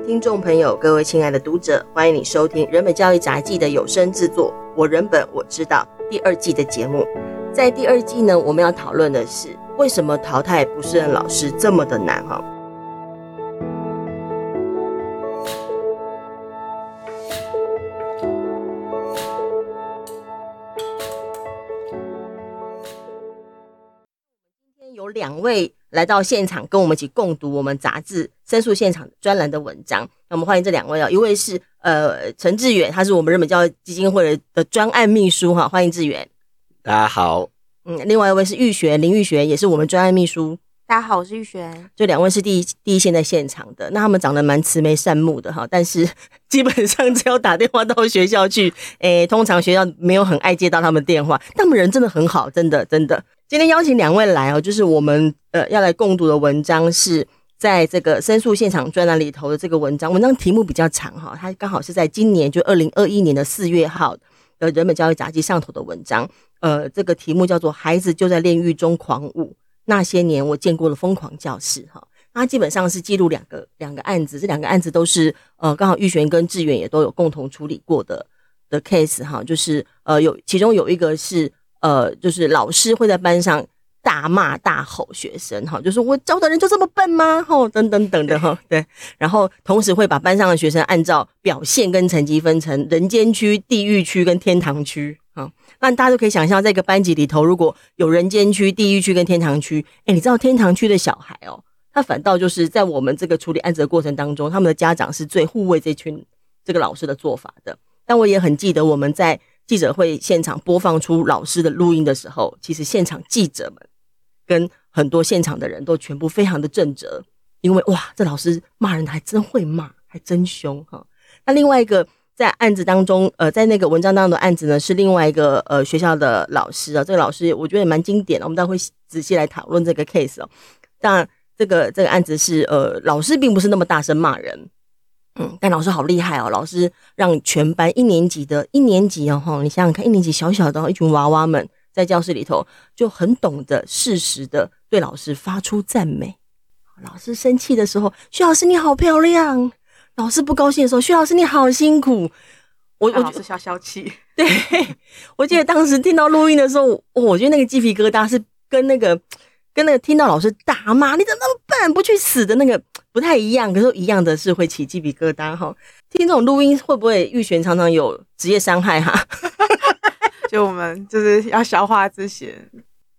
听众朋友，各位亲爱的读者，欢迎你收听人本教育杂记的有声制作《我人本我知道》第二季的节目。在第二季呢，我们要讨论的是为什么淘汰不适任老师这么的难哈。今天有两位来到现场，跟我们一起共读我们杂志申诉现场专栏的文章。那我们欢迎这两位啊，一位是呃陈志远，他是我们日本教育基金会的专案秘书哈，欢迎志远。大家好，嗯，另外一位是玉璇林玉璇，也是我们专案秘书。大家好，我是玉璇。这两位是第一第一线在现场的，那他们长得蛮慈眉善目的哈，但是 基本上只要打电话到学校去，诶、欸，通常学校没有很爱接到他们电话，他们人真的很好，真的真的。今天邀请两位来哦，就是我们呃要来共读的文章是在这个申诉现场专栏里头的这个文章，文章题目比较长哈，它刚好是在今年就二零二一年的四月号的人本教育杂志上头的文章。呃，这个题目叫做《孩子就在炼狱中狂舞》，那些年我见过的疯狂教室哈。它基本上是记录两个两个案子，这两个案子都是呃，刚好玉璇跟志远也都有共同处理过的的 case 哈，就是呃有其中有一个是呃，就是老师会在班上大骂大吼学生哈，就是我教的人就这么笨吗？吼等等等的哈，对，然后同时会把班上的学生按照表现跟成绩分成人间区、地狱区跟天堂区。啊，那大家都可以想象，在一个班级里头，如果有人间区、地狱区跟天堂区，哎，你知道天堂区的小孩哦，他反倒就是在我们这个处理案子的过程当中，他们的家长是最护卫这群这个老师的做法的。但我也很记得，我们在记者会现场播放出老师的录音的时候，其实现场记者们跟很多现场的人都全部非常的震慑，因为哇，这老师骂人还真会骂，还真凶哈。那另外一个。在案子当中，呃，在那个文章当中的案子呢，是另外一个呃学校的老师啊。这个老师我觉得也蛮经典的，我们待会仔细来讨论这个 case 哦。当然，这个这个案子是呃老师并不是那么大声骂人，嗯，但老师好厉害哦，老师让全班一年级的一年级哦，你想想看，一年级小小的一群娃娃们在教室里头就很懂得适时的对老师发出赞美。老师生气的时候，徐老师你好漂亮。老师不高兴的时候，徐老师你好辛苦。我我就是消消气。对，我记得当时听到录音的时候，哦，我觉得那个鸡皮疙瘩是跟那个跟那个听到老师大骂你怎么那么笨不去死的那个不太一样。可是一样的是会起鸡皮疙瘩哈。听这种录音会不会玉璇常常有职业伤害哈？就我们就是要消化这些，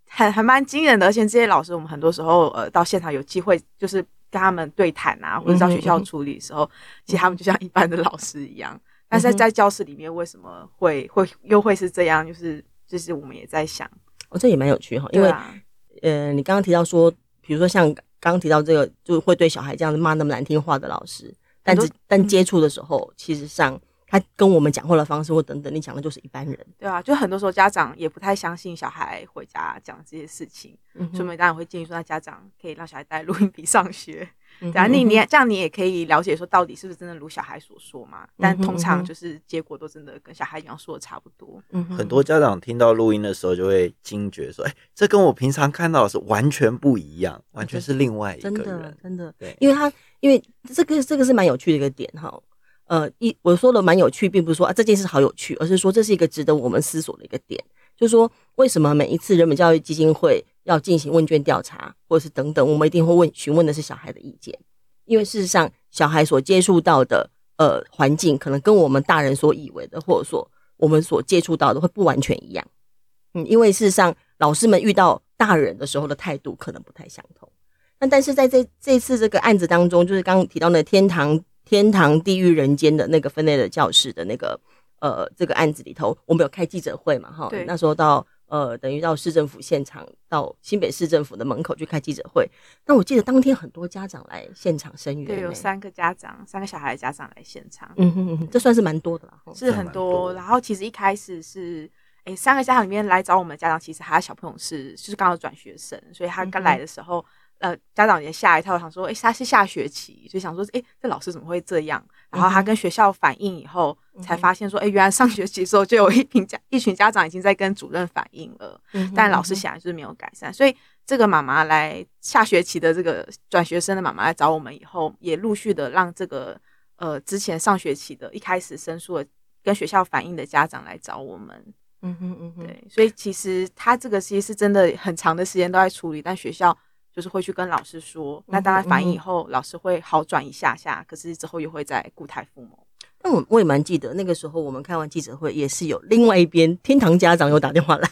还还蛮惊人的。而且这些老师，我们很多时候呃到现场有机会就是。跟他们对谈啊，或者到学校处理的时候，嗯、其实他们就像一般的老师一样。嗯、但是在教室里面，为什么会会又会是这样？就是就是我们也在想，哦，这也蛮有趣哈。因为、啊、呃，你刚刚提到说，比如说像刚刚提到这个，就会对小孩这样子骂那么难听话的老师，但是但接触的时候，其实上。他跟我们讲话的方式或等等，你讲的就是一般人，对啊，就很多时候家长也不太相信小孩回家讲这些事情，嗯所以我们当然会建议说，那家长可以让小孩带录音笔上学，对啊，你你这样你也可以了解说到底是不是真的如小孩所说嘛？但通常就是结果都真的跟小孩一样说的差不多。很多家长听到录音的时候就会惊觉说，哎，这跟我平常看到的是完全不一样，完全是另外一个人，真的真的，对，因为他因为这个这个是蛮有趣的一个点哈。呃，一我说的蛮有趣，并不是说啊这件事好有趣，而是说这是一个值得我们思索的一个点，就是说为什么每一次人本教育基金会要进行问卷调查，或者是等等，我们一定会问询问的是小孩的意见，因为事实上小孩所接触到的呃环境，可能跟我们大人所以为的，或者说我们所接触到的会不完全一样，嗯，因为事实上老师们遇到大人的时候的态度可能不太相同，那但是在这这次这个案子当中，就是刚刚提到的天堂。天堂、地狱、人间的那个分类的教室的那个呃，这个案子里头，我们有开记者会嘛？哈，那时候到呃，等于到市政府现场，到新北市政府的门口去开记者会。那我记得当天很多家长来现场声援，对，有三个家长，三个小孩的家长来现场。嗯哼嗯哼，这算是蛮多的了，是很多。然后其实一开始是，哎、欸，三个家长里面来找我们的家长，其实他的小朋友是就是刚好转学生，所以他刚来的时候。嗯呃，家长也吓一跳，想说，哎、欸，他是下学期，所以想说，哎、欸，这老师怎么会这样？然后他跟学校反映以后，嗯、才发现说，哎、欸，原来上学期的时候就有一群家一群家长已经在跟主任反映了，嗯、但老师显然就是没有改善。所以这个妈妈来下学期的这个转学生的妈妈来找我们以后，也陆续的让这个呃之前上学期的一开始申诉的跟学校反映的家长来找我们。嗯哼嗯哼，对，所以其实他这个其实是真的很长的时间都在处理，但学校就是会去跟老师说，那当然反映以后，老师会好转一下下，可是之后又会再故态复萌。那我我也蛮记得那个时候，我们开完记者会也是有另外一边天堂家长有打电话来，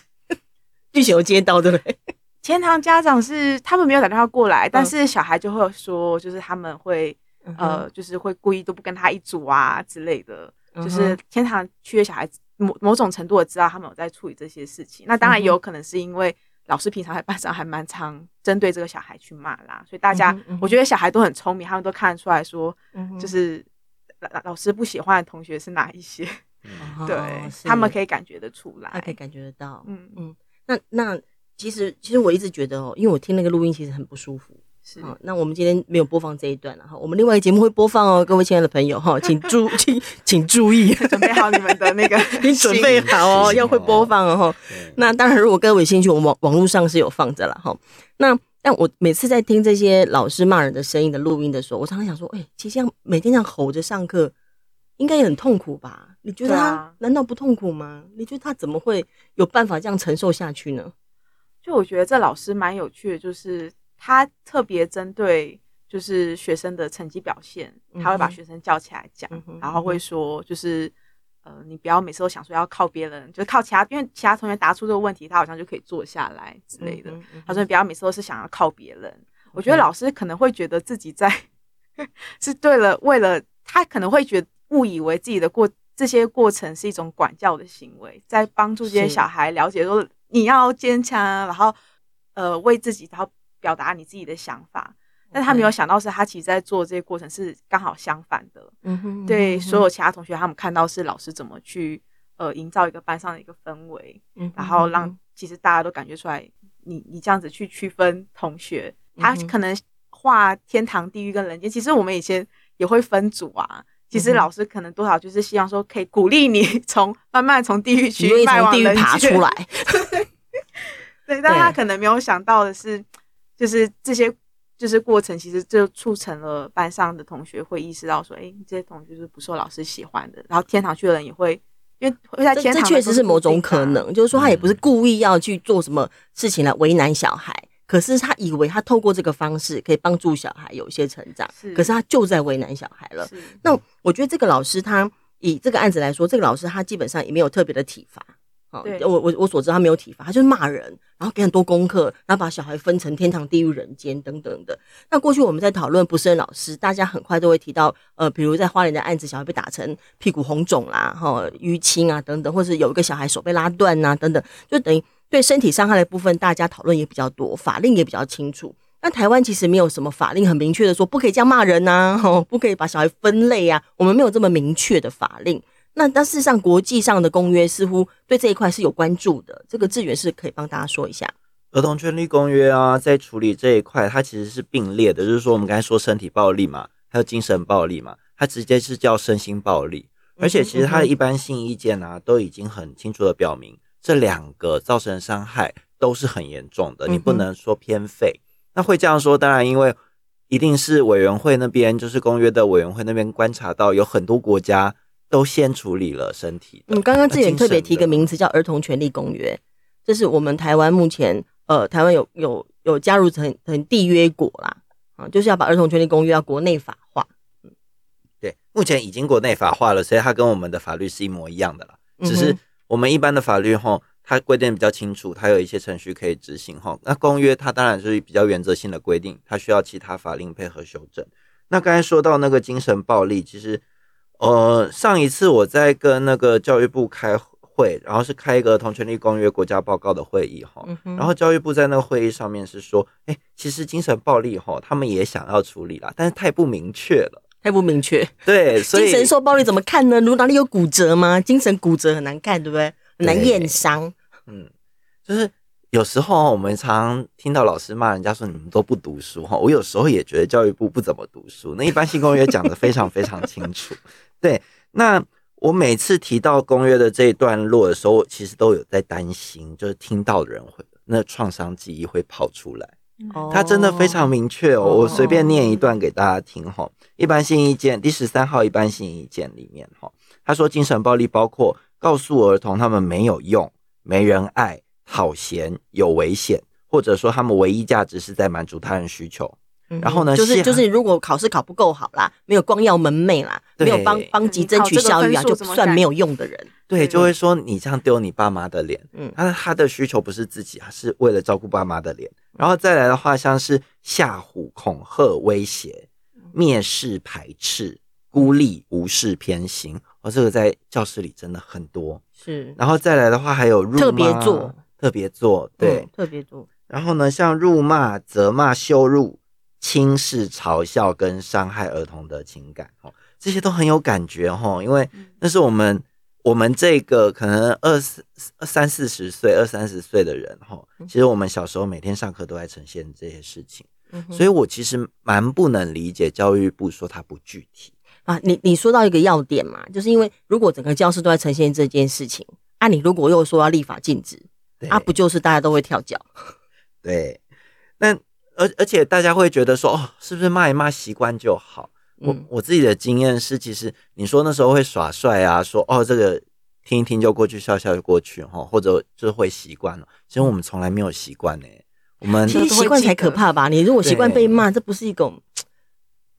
剧情有接到对不对？天堂家长是他们没有打电话过来，但是小孩就会说，就是他们会、嗯、呃，就是会故意都不跟他一组啊之类的，嗯、就是天堂区的小孩某某种程度的知道他们有在处理这些事情。那当然也有可能是因为老师平常在班上还蛮常针对这个小孩去骂啦，所以大家、嗯、我觉得小孩都很聪明，他们都看得出来说，就是。老老师不喜欢的同学是哪一些？嗯、对，他们可以感觉得出来，他可以感觉得到。嗯嗯，那那其实其实我一直觉得哦，因为我听那个录音其实很不舒服。是，那我们今天没有播放这一段了哈，我们另外一个节目会播放哦，各位亲爱的朋友哈，请注 请请注意，准备好你们的那个，你准备好哦，要会播放哦哈。那当然，如果各位有兴趣，我们网网络上是有放着了哈。那。但我每次在听这些老师骂人的声音的录音的时候，我常常想说，哎、欸，其实这样每天这样吼着上课，应该也很痛苦吧？你觉得他难道不痛苦吗？你觉得他怎么会有办法这样承受下去呢？就我觉得这老师蛮有趣的，就是他特别针对就是学生的成绩表现，他会把学生叫起来讲，嗯、然后会说就是。呃，你不要每次都想说要靠别人，就是靠其他，因为其他同学答出这个问题，他好像就可以坐下来之类的。嗯嗯嗯、他说你不要每次都是想要靠别人。嗯、我觉得老师可能会觉得自己在 是对了，为了他可能会觉得误以为自己的过这些过程是一种管教的行为，在帮助这些小孩了解说你要坚强，然后呃为自己然后表达你自己的想法。但他没有想到，是他其实在做这些过程是刚好相反的。嗯哼，对，所有其他同学他们看到是老师怎么去呃营造一个班上的一个氛围，嗯，然后让其实大家都感觉出来你，你你这样子去区分同学，他可能画天堂、地狱跟人间。其实我们以前也会分组啊。其实老师可能多少就是希望说，可以鼓励你从慢慢从地狱区从地狱爬出来。对，但他可能没有想到的是，就是这些。就是过程，其实就促成了班上的同学会意识到说，哎、欸，这些同学是不受老师喜欢的。然后天堂去的人也会，因为会在天堂，这确实是某种可能，就是说他也不是故意要去做什么事情来为难小孩，嗯、可是他以为他透过这个方式可以帮助小孩有一些成长，是可是他就在为难小孩了。那我觉得这个老师他以这个案子来说，这个老师他基本上也没有特别的体罚。对我我我所知，他没有体罚，他就是骂人，然后给很多功课，然后把小孩分成天堂、地狱、人间等等的。那过去我们在讨论不胜老师，大家很快都会提到，呃，比如在花莲的案子，小孩被打成屁股红肿啦，哈，淤青啊等等，或是有一个小孩手被拉断呐等等，就等于对身体伤害的部分，大家讨论也比较多，法令也比较清楚。那台湾其实没有什么法令很明确的说不可以这样骂人呐，哈，不可以把小孩分类啊，我们没有这么明确的法令。那但事实上，国际上的公约似乎对这一块是有关注的。这个志远是可以帮大家说一下。儿童权利公约啊，在处理这一块，它其实是并列的。就是说，我们刚才说身体暴力嘛，还有精神暴力嘛，它直接是叫身心暴力。而且，其实它的一般性意见啊，都已经很清楚的表明，这两个造成的伤害都是很严重的。你不能说偏废。那会这样说，当然因为一定是委员会那边，就是公约的委员会那边观察到有很多国家。都先处理了身体。嗯，刚刚志远特别提个名词叫《儿童权利公约》，这是我们台湾目前呃，台湾有有有加入成成缔约国啦，啊，就是要把《儿童权利公约》要国内法化。嗯，对，目前已经国内法化了，所以它跟我们的法律是一模一样的啦。只是我们一般的法律吼，它规定比较清楚，它有一些程序可以执行吼。那公约它当然是比较原则性的规定，它需要其他法令配合修正。那刚才说到那个精神暴力，其实。呃，上一次我在跟那个教育部开会，然后是开一个《儿童权利公约》国家报告的会议哈，嗯、然后教育部在那个会议上面是说，哎，其实精神暴力哈，他们也想要处理啦，但是太不明确了，太不明确。对，所以精神受暴力怎么看呢？如哪里有骨折吗？精神骨折很难看，对不对？很难验伤。嗯，就是。有时候我们常常听到老师骂人家说，你们都不读书哈，我有时候也觉得教育部不怎么读书。那一般性公约讲的非常非常清楚，对。那我每次提到公约的这一段落的时候，我其实都有在担心，就是听到的人会那创伤记忆会跑出来。哦他真的非常明确哦，我随便念一段给大家听哈。一般性意见第十三号一般性意见里面哈，他说精神暴力包括告诉儿童他们没有用、没人爱、好闲、有危险，或者说他们唯一价值是在满足他人需求。然后呢，就是就是如果考试考不够好啦，没有光耀门楣啦，没有帮帮级争取教育啊，就算没有用的人。对，就会说你这样丢你爸妈的脸。嗯，他他的需求不是自己，是为了照顾爸妈的脸。然后再来的话，像是吓唬、恐吓、威胁、蔑视、排斥、孤立、无视、偏心，哦，这个在教室里真的很多。是，然后再来的话，还有辱骂、特别做、特别做，对，特别做。然后呢，像辱骂、责骂、羞辱、轻视、嘲笑跟伤害儿童的情感，哦，这些都很有感觉，哦，因为那是我们。我们这个可能二四三四十岁、二三十岁的人哈，其实我们小时候每天上课都在呈现这些事情，所以我其实蛮不能理解教育部说它不具体啊。你你说到一个要点嘛，就是因为如果整个教室都在呈现这件事情，啊，你如果又说要立法禁止，啊，不就是大家都会跳脚？对，那而而且大家会觉得说，哦，是不是骂一骂习惯就好？我我自己的经验是，其实你说那时候会耍帅啊，说哦这个听一听就过去，笑笑就过去哈，或者就是会习惯了。其实我们从来没有习惯呢。我们其实习惯才可怕吧？你如果习惯被骂，这不是一种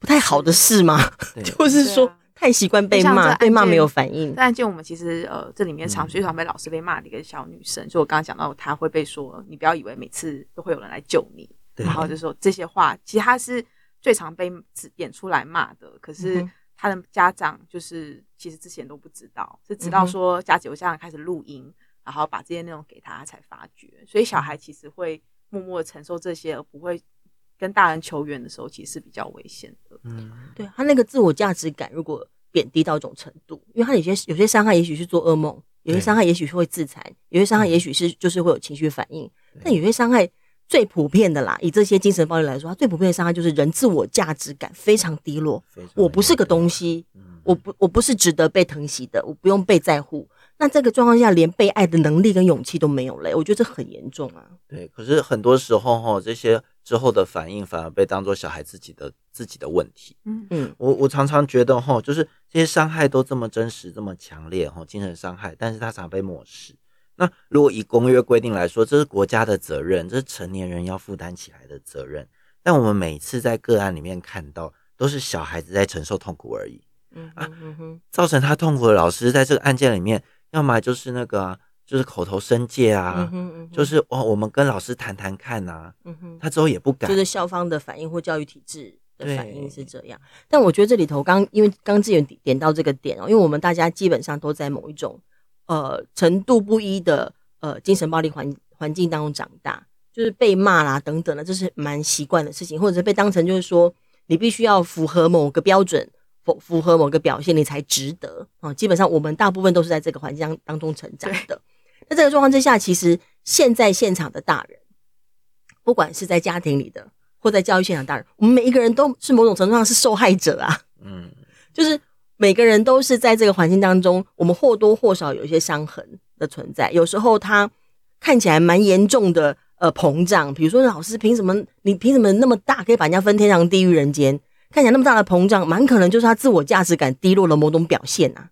不太好的事吗？就是说太习惯被骂，被骂没有反应。但就我们其实呃，这里面常最常被老师被骂的一个小女生，就我刚刚讲到，她会被说，你不要以为每次都会有人来救你，然后就说这些话，其实她是。最常被点出来骂的，可是她的家长就是其实之前都不知道，是直到说家有家长开始录音，然后把这些内容给他，他才发觉。所以小孩其实会默默承受这些，而不会跟大人求援的时候，其实是比较危险的。嗯，对他那个自我价值感如果贬低到一种程度，因为他有些有些伤害，也许是做噩梦；有些伤害，也许是会自残；有些伤害，也许是就是会有情绪反应。但有些伤害。最普遍的啦，以这些精神暴力来说，它最普遍的伤害就是人自我价值感非常低落。我不是个东西，我不我不是值得被疼惜的，我不用被在乎。那这个状况下，连被爱的能力跟勇气都没有了，我觉得这很严重啊。对，可是很多时候哈，这些之后的反应反而被当做小孩自己的自己的问题。嗯嗯，我我常常觉得哈，就是这些伤害都这么真实、这么强烈哈，精神伤害，但是他常被漠视。那如果以公约规定来说，这是国家的责任，这是成年人要负担起来的责任。但我们每次在个案里面看到，都是小孩子在承受痛苦而已。嗯啊，造成他痛苦的老师，在这个案件里面，要么就是那个、啊，就是口头申诫啊，就是哦，我们跟老师谈谈看呐、啊。他之后也不敢，就是校方的反应或教育体制的反应是这样。但我觉得这里头刚，因为刚志远点到这个点哦，因为我们大家基本上都在某一种。呃，程度不一的呃精神暴力环环境当中长大，就是被骂啦等等的，这是蛮习惯的事情，或者是被当成就是说你必须要符合某个标准，符符合某个表现，你才值得啊、呃。基本上我们大部分都是在这个环境当当中成长的。那这个状况之下，其实现在现场的大人，不管是在家庭里的，或在教育现场的大人，我们每一个人都是某种程度上是受害者啊。嗯，就是。每个人都是在这个环境当中，我们或多或少有一些伤痕的存在。有时候他看起来蛮严重的，呃，膨胀。比如说，老师凭什么？你凭什么那么大，可以把人家分天堂、地狱、人间？看起来那么大的膨胀，蛮可能就是他自我价值感低落的某种表现啊。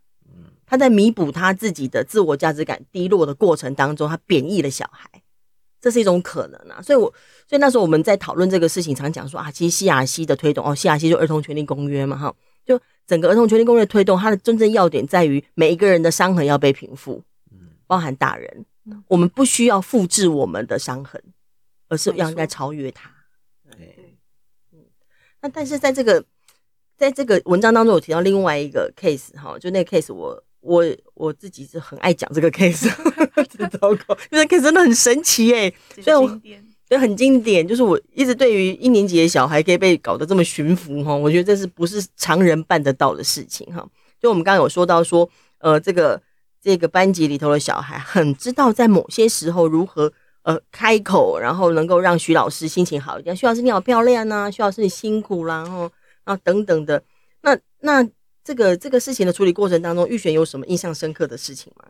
他在弥补他自己的自我价值感低落的过程当中，他贬义了小孩，这是一种可能啊。所以我，我所以那时候我们在讨论这个事情，常讲说啊，其实西雅西的推动哦西雅西就儿童权利公约嘛，哈，就。整个儿童权利公约推动，它的真正要点在于每一个人的伤痕要被平复，包含大人，我们不需要复制我们的伤痕，而是要应该超越它。对，嗯，那但是在这个在这个文章当中，有提到另外一个 case 哈，就那个 case，我我我自己是很爱讲这个 case，真糟糕，因为 case 真的很神奇哎，所以我。对很经典，就是我一直对于一年级的小孩可以被搞得这么驯服哈，我觉得这是不是常人办得到的事情哈？就我们刚刚有说到说，呃，这个这个班级里头的小孩很知道在某些时候如何呃开口，然后能够让徐老师心情好一点。徐老师你好漂亮呐，徐老师你辛苦啦，然后啊等等的。那那这个这个事情的处理过程当中，玉璇有什么印象深刻的事情吗？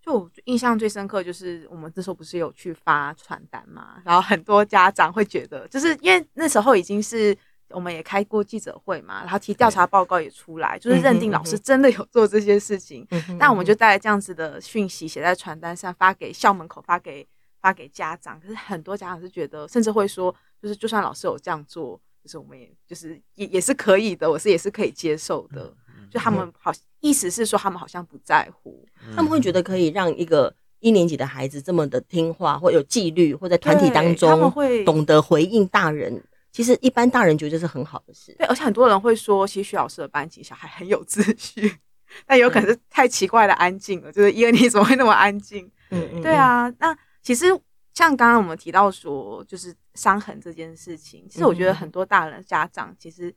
就我印象最深刻就是我们这时候不是有去发传单嘛，然后很多家长会觉得，就是因为那时候已经是我们也开过记者会嘛，然后提调查报告也出来，就是认定老师真的有做这些事情，那我们就带着这样子的讯息写在传单上，发给校门口，发给发给家长。可是很多家长是觉得，甚至会说，就是就算老师有这样做，就是我们也就是也也是可以的，我是也是可以接受的。就他们好，意思是说他们好像不在乎，他们会觉得可以让一个一年级的孩子这么的听话，或有纪律，或在团体当中，他们会懂得回应大人。其实一般大人觉得这是很好的事。对，而且很多人会说，其实徐老师的班级小孩很有秩序，但有可能是太奇怪的安静了，就是一二年怎么会那么安静？嗯嗯，对啊。那其实像刚刚我们提到说，就是伤痕这件事情，其实我觉得很多大人家长其实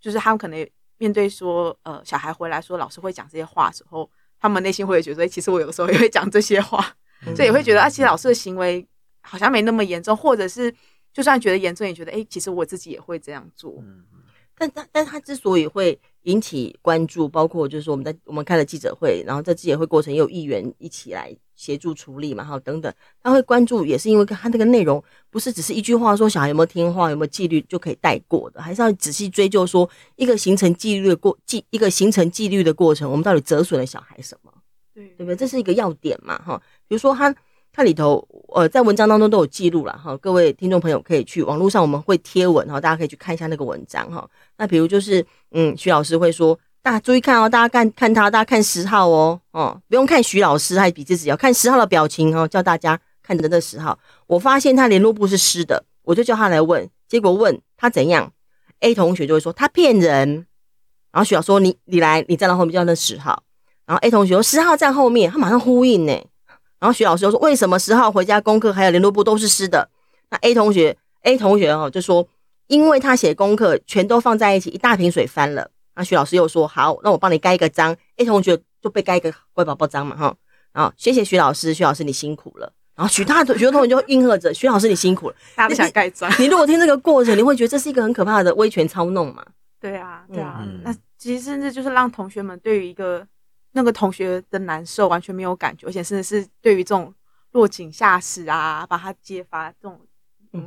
就是他们可能。面对说，呃，小孩回来说老师会讲这些话的时候，他们内心会觉得，其实我有的时候也会讲这些话，嗯、所以也会觉得，啊，其实老师的行为好像没那么严重，或者是就算觉得严重，也觉得，哎、欸，其实我自己也会这样做。嗯、但但但他之所以会引起关注，包括就是说我们在我们开了记者会，然后在记者会过程也有议员一起来。协助处理嘛，哈，等等，他会关注，也是因为他那个内容不是只是一句话说小孩有没有听话、有没有纪律就可以带过的，还是要仔细追究说一个形成纪律的过纪一个形成纪律的过程，我们到底折损了小孩什么？对，对不对？这是一个要点嘛，哈。比如说他它里头呃在文章当中都有记录了哈，各位听众朋友可以去网络上我们会贴文哈，大家可以去看一下那个文章哈。那比如就是嗯，徐老师会说。大家注意看哦，大家看看他，大家看十号哦，哦，不用看徐老师还比自己要看十号的表情哦，叫大家看着那十号。我发现他联络簿是湿的，我就叫他来问，结果问他怎样，A 同学就会说他骗人，然后徐老师说你你来，你站到后面叫那十号，然后 A 同学说十号站后面，他马上呼应呢，然后徐老师又说为什么十号回家功课还有联络簿都是湿的？那 A 同学 A 同学哦就说因为他写功课全都放在一起，一大瓶水翻了。那徐老师又说好，那我帮你盖一个章。A 同学就被盖一个乖宝宝章嘛，哈。然后谢谢徐老师，徐老师你辛苦了。然后许他的许多同学就应和着徐老师你辛苦了。大家不想盖章。你如果听这个过程，你会觉得这是一个很可怕的威权操弄嘛？对啊，对啊。嗯、那其实甚至就是让同学们对于一个那个同学的难受完全没有感觉，而且甚至是对于这种落井下石啊，把他揭发这种。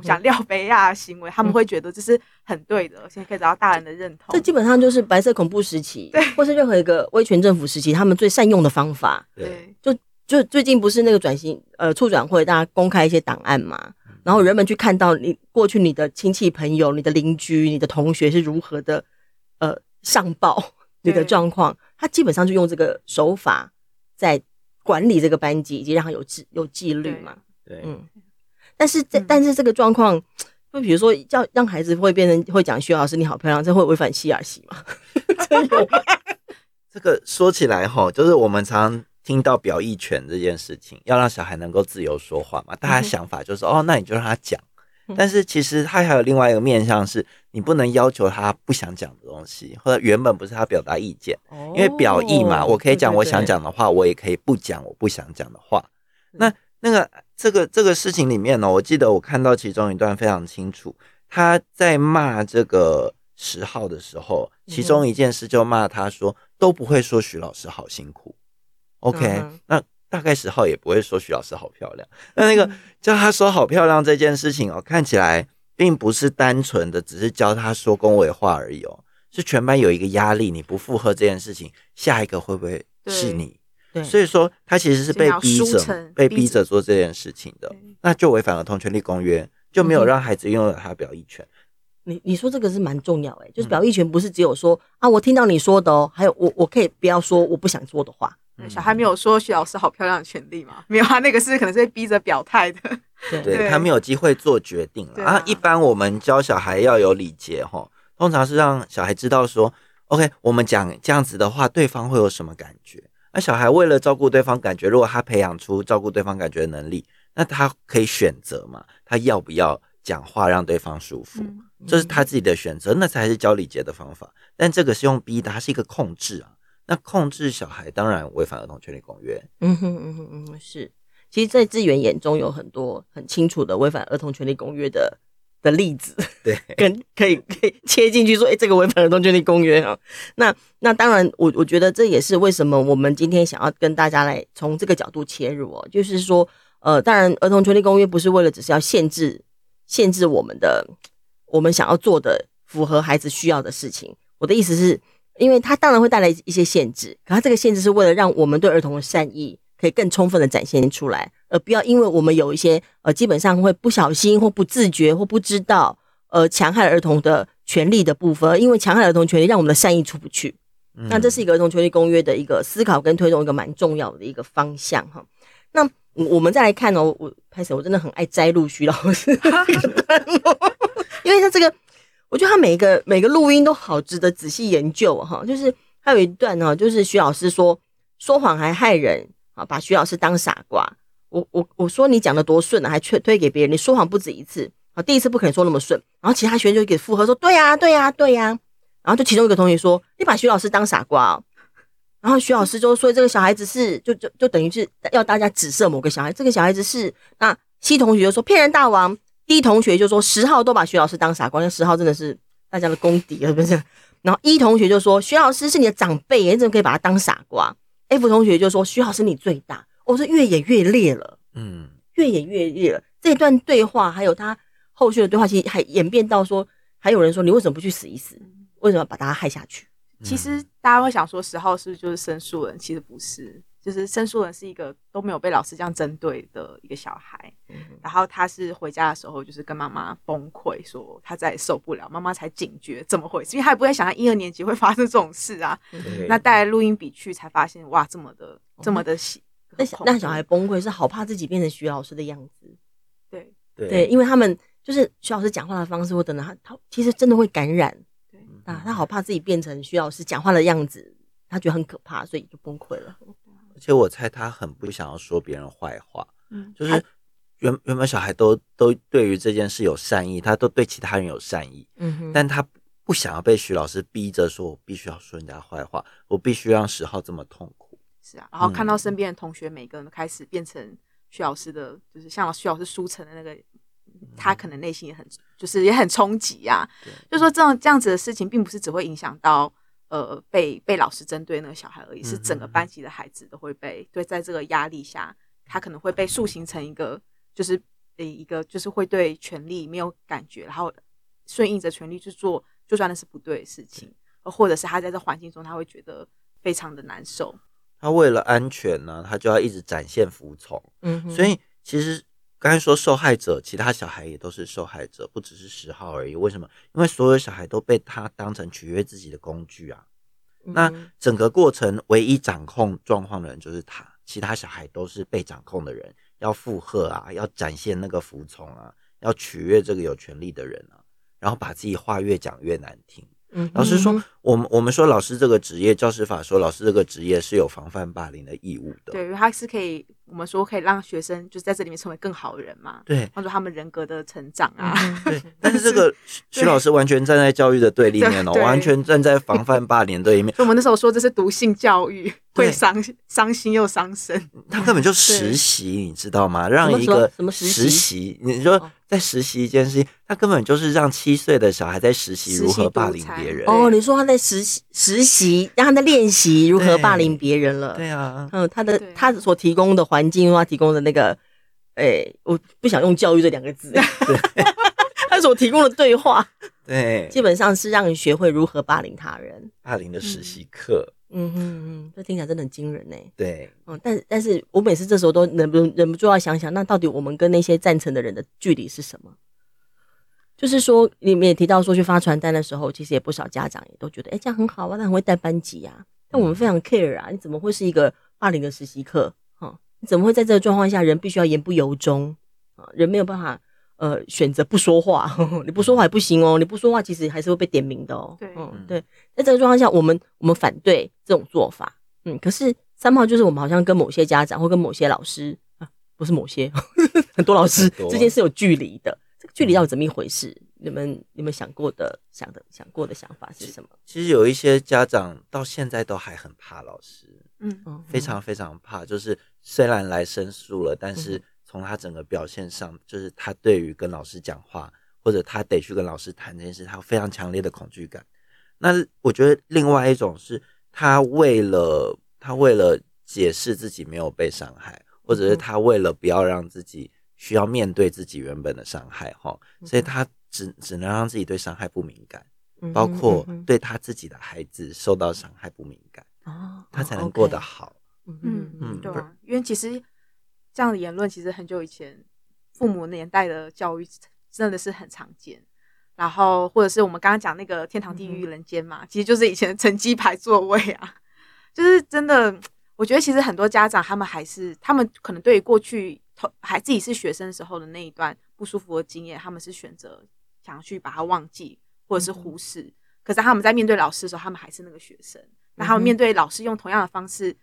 想廖北亚的行为，他们会觉得这是很对的，而且可以得到大人的认同。这基本上就是白色恐怖时期，对，或是任何一个威权政府时期，他们最善用的方法。对，就就最近不是那个转型呃促转会，大家公开一些档案嘛，然后人们去看到你过去你的亲戚朋友、你的邻居、你的同学是如何的呃上报你的状况，他基本上就用这个手法在管理这个班级，以及让他有纪有纪律嘛。对，嗯。但是这但是这个状况，就比如说叫让孩子会变成会讲徐老师你好漂亮，这会违反 CRC 吗？这个说起来哈，就是我们常常听到表意权这件事情，要让小孩能够自由说话嘛。大家想法就是哦，那你就让他讲。但是其实他还有另外一个面向，是你不能要求他不想讲的东西，或者原本不是他表达意见，因为表意嘛，我可以讲我想讲的话，我也可以不讲我不想讲的话。那那个。这个这个事情里面呢，我记得我看到其中一段非常清楚，他在骂这个十号的时候，其中一件事就骂他说都不会说徐老师好辛苦，OK，那大概十号也不会说徐老师好漂亮，那那个叫他说好漂亮这件事情哦，看起来并不是单纯的只是教他说恭维话而已哦，是全班有一个压力，你不附和这件事情，下一个会不会是你？所以说，他其实是被逼着被逼着做这件事情的，那就违反了同权利公约，就没有让孩子拥有他的表意权。你你说这个是蛮重要诶，就是表意权不是只有说啊，我听到你说的哦，还有我我可以不要说我不想说的话。小孩没有说徐老师好漂亮的权利嘛？没有，他那个是可能是被逼着表态的。对，他没有机会做决定了啊。一般我们教小孩要有礼节哈，通常是让小孩知道说，OK，我们讲这样子的话，对方会有什么感觉。那小孩为了照顾对方感觉，如果他培养出照顾对方感觉的能力，那他可以选择嘛？他要不要讲话让对方舒服？这是他自己的选择，那才是教礼节的方法。但这个是用逼的，它是一个控制啊。那控制小孩当然违反儿童权利公约。嗯哼嗯哼嗯哼，是。其实，在志远眼中有很多很清楚的违反儿童权利公约的的例子，对，跟可以可以切进去说，哎、欸，这个违反儿童权利公约啊。那那当然我，我我觉得这也是为什么我们今天想要跟大家来从这个角度切入哦，就是说，呃，当然儿童权利公约不是为了只是要限制限制我们的我们想要做的符合孩子需要的事情。我的意思是，因为它当然会带来一些限制，可它这个限制是为了让我们对儿童的善意可以更充分的展现出来。而，不要因为我们有一些呃，基本上会不小心或不自觉或不知道，呃，强害儿童的权利的部分，因为强害儿童权利让我们的善意出不去。嗯、那这是一个儿童权利公约的一个思考跟推动一个蛮重要的一个方向哈。那我们再来看哦，我拍摄我真的很爱摘录徐老师，因为他这个，我觉得他每一个每个录音都好值得仔细研究哈。就是还有一段呢，就是徐老师说说谎还害人啊，把徐老师当傻瓜。我我我说你讲的多顺啊，还推推给别人。你说谎不止一次啊，第一次不可能说那么顺。然后其他学生就给附和说对呀对呀对呀。然后就其中一个同学说你把徐老师当傻瓜哦。然后徐老师就说这个小孩子是就就就等于是要大家指涉某个小孩，这个小孩子是那 C 同学就说骗人大王，D 同学就说十号都把徐老师当傻瓜，那十号真的是大家的公敌是不是？然后一同学就说徐老师是你的长辈，你怎么可以把他当傻瓜？F 同学就说徐老师你最大。我说越演越烈了，嗯，越演越烈了。这段对话还有他后续的对话，其实还演变到说，还有人说你为什么不去死一死？为什么把大家害下去？其实大家会想说，十号是不是就是申诉人？其实不是，就是申诉人是一个都没有被老师这样针对的一个小孩。然后他是回家的时候，就是跟妈妈崩溃，说他再也受不了，妈妈才警觉怎么回事，因为他也不会想到一二年级会发生这种事啊。那带来录音笔去，才发现哇，这么的这么的喜。那小那小孩崩溃是好怕自己变成徐老师的样子，对对，对，因为他们就是徐老师讲话的方式，或等等，他他其实真的会感染，对啊，他好怕自己变成徐老师讲话的样子，他觉得很可怕，所以就崩溃了。而且我猜他很不想要说别人坏话，嗯，就是原原本小孩都都对于这件事有善意，他都对其他人有善意，嗯哼，但他不想要被徐老师逼着说，我必须要说人家坏话，我必须让十号这么痛苦。是啊，然后看到身边的同学每个人都开始变成徐老师的，就是像徐老师书城的那个，他可能内心也很，就是也很冲击呀。就说这种这样子的事情，并不是只会影响到呃被被老师针对那个小孩而已，是整个班级的孩子都会被对，在这个压力下，他可能会被塑形成一个，就是呃一个就是会对权力没有感觉，然后顺应着权力去做，就算那是不对的事情，或者是他在这环境中，他会觉得非常的难受。他为了安全呢，他就要一直展现服从。嗯，所以其实刚才说受害者，其他小孩也都是受害者，不只是十号而已。为什么？因为所有小孩都被他当成取悦自己的工具啊。嗯、那整个过程唯一掌控状况的人就是他，其他小孩都是被掌控的人，要附和啊，要展现那个服从啊，要取悦这个有权利的人啊，然后把自己话越讲越难听。嗯老师说，我们我们说老师这个职业，教师法说老师这个职业是有防范霸凌的义务的。对，因为他是可以，我们说可以让学生就是在这里面成为更好的人嘛。对，帮助他们人格的成长啊。对，但是这个徐老师完全站在教育的对立面哦，完全站在防范霸凌对立面。所以我们那时候说这是毒性教育，会伤伤心又伤身。他根本就实习，你知道吗？让一个什么实习？你说。在实习一件事情，他根本就是让七岁的小孩在实习如何霸凌别人。哦，你说他在实习实习，让他在练习如何霸凌别人了。对啊，嗯，他的他所提供的环境，他提供的那个，哎、欸，我不想用教育这两个字。对 他所提供的对话，对，基本上是让你学会如何霸凌他人。霸凌的实习课。嗯哼嗯，这听起来真的很惊人呢。对，嗯，但但是我每次这时候都忍不忍不住要想想，那到底我们跟那些赞成的人的距离是什么？就是说，你们也提到说去发传单的时候，其实也不少家长也都觉得，哎，这样很好啊，那很会带班级啊。但我们非常 care 啊，你怎么会是一个霸凌的实习课？怎么会在这个状况下，人必须要言不由衷啊？人没有办法。呃，选择不说话呵呵，你不说话也不行哦。你不说话，其实还是会被点名的哦。对，嗯，对。在这个状况下，我们我们反对这种做法。嗯，可是三号就是我们好像跟某些家长或跟某些老师啊，不是某些呵呵 很多老师之间是有距离的。这个距离到底怎么一回事？你们你们想过的想的想过的想法是什么？其实有一些家长到现在都还很怕老师，嗯，非常非常怕。就是虽然来申诉了，但是。从他整个表现上，就是他对于跟老师讲话，或者他得去跟老师谈这件事，他有非常强烈的恐惧感。那我觉得另外一种是他为了他为了解释自己没有被伤害，或者是他为了不要让自己需要面对自己原本的伤害哈，所以他只只能让自己对伤害不敏感，包括对他自己的孩子受到伤害不敏感，他才能过得好。嗯嗯，对啊，因为其实这样的言论其实很久以前父母年代的教育真的是很常见。然后，或者是我们刚刚讲那个天堂、地狱、人间嘛，嗯、其实就是以前的成绩排座位啊，就是真的。我觉得其实很多家长他们还是，他们可能对于过去还自己是学生时候的那一段不舒服的经验，他们是选择想要去把它忘记或者是忽视。嗯、可是他们在面对老师的时候，他们还是那个学生。那、嗯、他们面对老师用同样的方式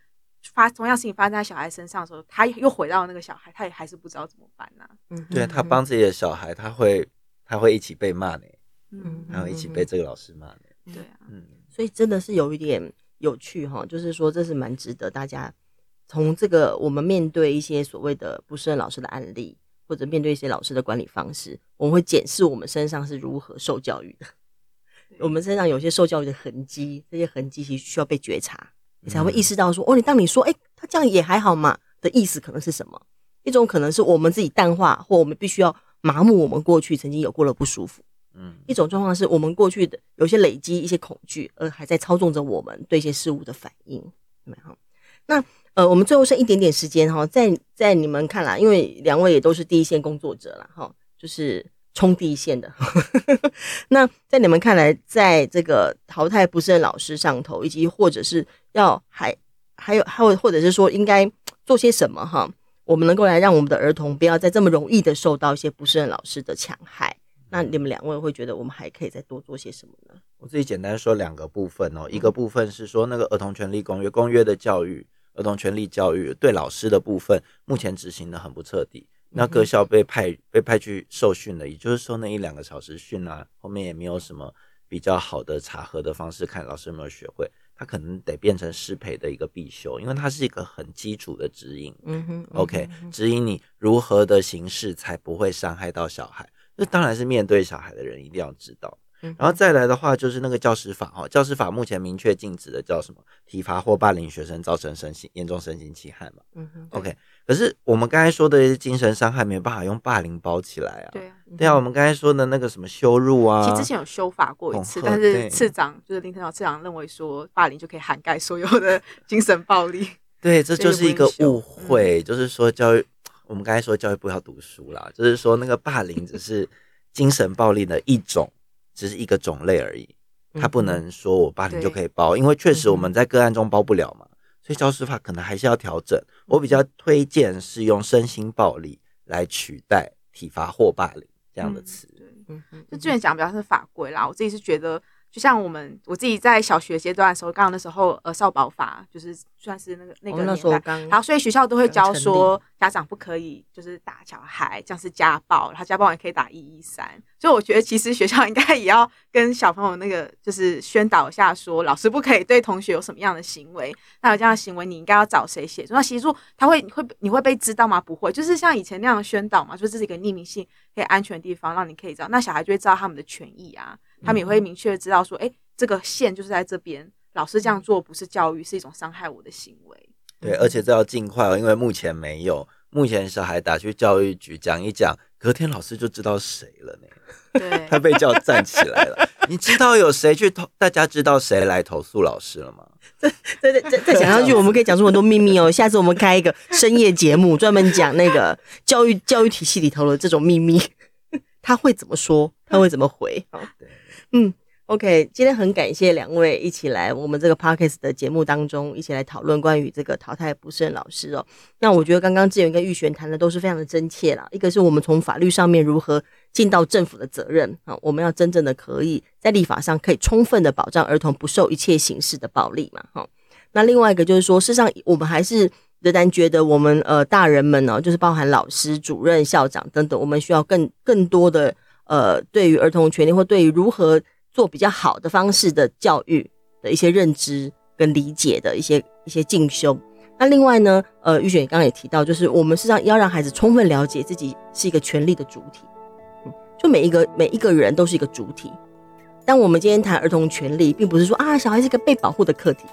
发同样事情发生在小孩身上的时候，他又回到那个小孩，他也还是不知道怎么办呢、啊？嗯，对他帮自己的小孩，他会。他会一起被骂呢，嗯，然后一起被这个老师骂呢，对啊，嗯，所以真的是有一点有趣哈，就是说这是蛮值得大家从这个我们面对一些所谓的不适任老师的案例，或者面对一些老师的管理方式，我们会检视我们身上是如何受教育的，我们身上有些受教育的痕迹，这些痕迹其实需要被觉察，你才会意识到说，哦，你当你说，哎，他这样也还好嘛的意思可能是什么？一种可能是我们自己淡化，或我们必须要。麻木我们过去曾经有过的不舒服，嗯，一种状况是我们过去的有些累积一些恐惧，而还在操纵着我们对一些事物的反应，有没有？那呃，我们最后剩一点点时间哈，在在你们看来，因为两位也都是第一线工作者了哈，就是冲第一线的。那在你们看来，在这个淘汰不胜任老师上头，以及或者是要还还有还有，或者是说应该做些什么哈？我们能够来让我们的儿童不要再这么容易的受到一些不胜任老师的戕害，那你们两位会觉得我们还可以再多做些什么呢？我自己简单说两个部分哦，一个部分是说那个儿童权利公约公约的教育，儿童权利教育对老师的部分目前执行的很不彻底，那各校被派被派去受训了，也就是说那一两个小时训啊，后面也没有什么比较好的查核的方式，看老师有没有学会。他可能得变成师培的一个必修，因为它是一个很基础的指引。嗯哼，OK，指引你如何的形式才不会伤害到小孩。那当然是面对小孩的人一定要知道。然后再来的话，就是那个教师法哈，教师法目前明确禁止的叫什么？体罚或霸凌学生，造成身心严重身心侵害嘛。嗯哼，OK。可是我们刚才说的精神伤害没有办法用霸凌包起来啊。对啊，对啊。我们刚才说的那个什么羞辱啊，其实之前有修法过一次，但是次长就是林腾蛟次长认为说霸凌就可以涵盖所有的精神暴力。对，这就是一个误会，就是说教育，我们刚才说教育部要读书啦，就是说那个霸凌只是精神暴力的一种。只是一个种类而已，他不能说我霸凌就可以包，因为确实我们在个案中包不了嘛，所以消失法可能还是要调整。我比较推荐是用身心暴力来取代体罚或霸凌这样的词。嗯嗯，就之前讲比较是法规啦，我自己是觉得。就像我们我自己在小学阶段的时候，刚刚那时候呃少保法就是算是那个那个年代，然后所以学校都会教说家长不可以就是打小孩，这样是家暴，然后家暴也可以打一一三。所以我觉得其实学校应该也要跟小朋友那个就是宣导一下，说老师不可以对同学有什么样的行为，那有这样的行为你应该要找谁协助？那协助他会会你会被知道吗？不会，就是像以前那样的宣导嘛，说这是一个匿名性可以安全的地方，让你可以知道，那小孩就会知道他们的权益啊。他们也会明确知道说，哎、欸，这个线就是在这边，老师这样做不是教育，是一种伤害我的行为。对，而且这要尽快哦，因为目前没有，目前小孩打去教育局讲一讲，隔天老师就知道谁了呢。对，他被叫站起来了。你知道有谁去投？大家知道谁来投诉老师了吗？再再再再讲下去，我们可以讲出很多秘密哦。下次我们开一个深夜节目，专门讲那个教育教育体系里头的这种秘密，他会怎么说？他会怎么回？好。嗯，OK，今天很感谢两位一起来我们这个 Podcast 的节目当中，一起来讨论关于这个淘汰不适任老师哦。那我觉得刚刚志远跟玉璇谈的都是非常的真切啦。一个是我们从法律上面如何尽到政府的责任啊，我们要真正的可以在立法上可以充分的保障儿童不受一切形式的暴力嘛。哈，那另外一个就是说，事实上我们还是仍然觉得我们呃大人们呢，就是包含老师、主任、校长等等，我们需要更更多的。呃，对于儿童权利或对于如何做比较好的方式的教育的一些认知跟理解的一些一些进修。那另外呢，呃，玉璇刚刚也提到，就是我们实际上要让孩子充分了解自己是一个权利的主体。嗯，就每一个每一个人都是一个主体。当我们今天谈儿童权利，并不是说啊，小孩是一个被保护的客体，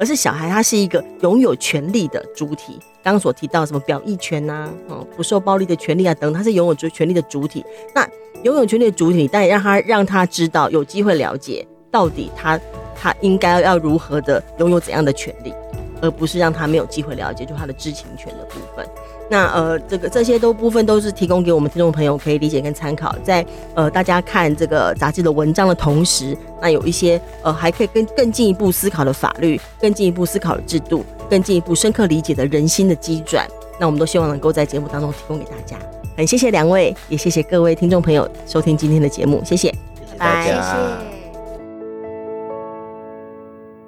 而是小孩他是一个拥有权利的主体。刚刚所提到什么表意权呐、啊，嗯，不受暴力的权利啊等，他是拥有权利的主体。那拥有权利的主体，但也让他让他知道，有机会了解到底他他应该要如何的拥有怎样的权利，而不是让他没有机会了解，就他的知情权的部分。那呃，这个这些都部分都是提供给我们听众朋友可以理解跟参考，在呃大家看这个杂志的文章的同时，那有一些呃还可以更更进一步思考的法律，更进一步思考的制度，更进一步深刻理解的人心的机转，那我们都希望能够在节目当中提供给大家。很谢谢两位，也谢谢各位听众朋友收听今天的节目，谢谢，谢谢大家。